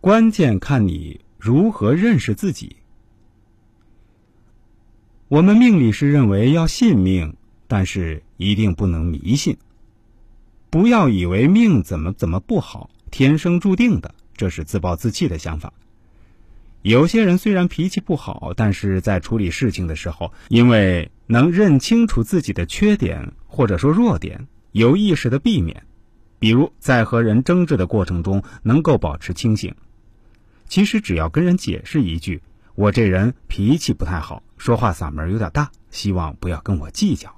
关键看你如何认识自己。我们命理师认为要信命，但是一定不能迷信。不要以为命怎么怎么不好，天生注定的，这是自暴自弃的想法。有些人虽然脾气不好，但是在处理事情的时候，因为能认清楚自己的缺点或者说弱点，有意识的避免。比如在和人争执的过程中，能够保持清醒。其实只要跟人解释一句：“我这人脾气不太好。”说话嗓门有点大，希望不要跟我计较。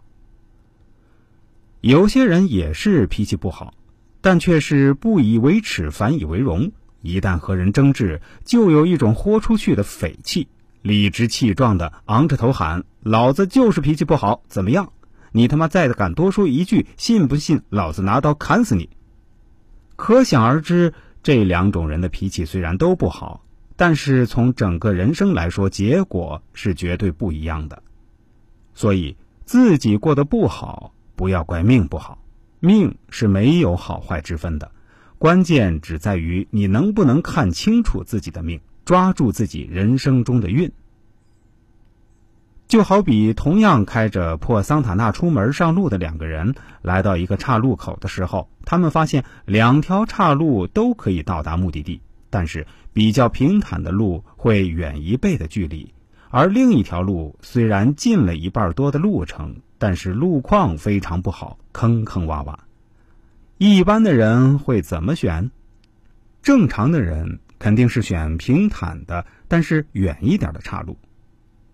有些人也是脾气不好，但却是不以为耻，反以为荣。一旦和人争执，就有一种豁出去的匪气，理直气壮的昂着头喊：“老子就是脾气不好，怎么样？你他妈再敢多说一句，信不信老子拿刀砍死你？”可想而知，这两种人的脾气虽然都不好。但是从整个人生来说，结果是绝对不一样的。所以自己过得不好，不要怪命不好，命是没有好坏之分的，关键只在于你能不能看清楚自己的命，抓住自己人生中的运。就好比同样开着破桑塔纳出门上路的两个人，来到一个岔路口的时候，他们发现两条岔路都可以到达目的地。但是比较平坦的路会远一倍的距离，而另一条路虽然近了一半多的路程，但是路况非常不好，坑坑洼洼。一般的人会怎么选？正常的人肯定是选平坦的，但是远一点的岔路。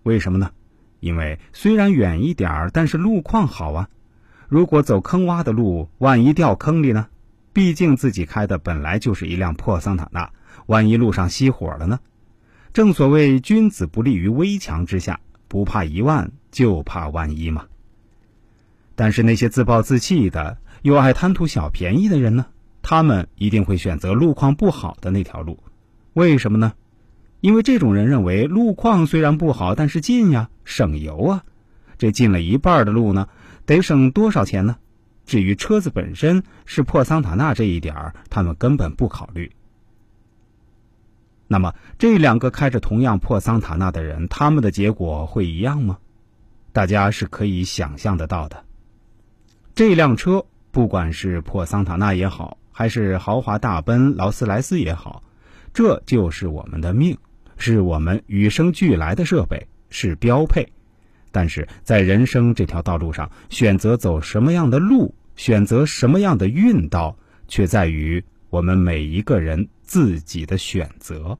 为什么呢？因为虽然远一点儿但是路况好啊。如果走坑洼的路，万一掉坑里呢？毕竟自己开的本来就是一辆破桑塔纳。万一路上熄火了呢？正所谓君子不立于危墙之下，不怕一万，就怕万一嘛。但是那些自暴自弃的又爱贪图小便宜的人呢？他们一定会选择路况不好的那条路。为什么呢？因为这种人认为路况虽然不好，但是近呀，省油啊。这近了一半的路呢，得省多少钱呢？至于车子本身是破桑塔纳这一点，他们根本不考虑。那么，这两个开着同样破桑塔纳的人，他们的结果会一样吗？大家是可以想象得到的。这辆车，不管是破桑塔纳也好，还是豪华大奔劳斯莱斯也好，这就是我们的命，是我们与生俱来的设备，是标配。但是在人生这条道路上，选择走什么样的路，选择什么样的运道，却在于。我们每一个人自己的选择。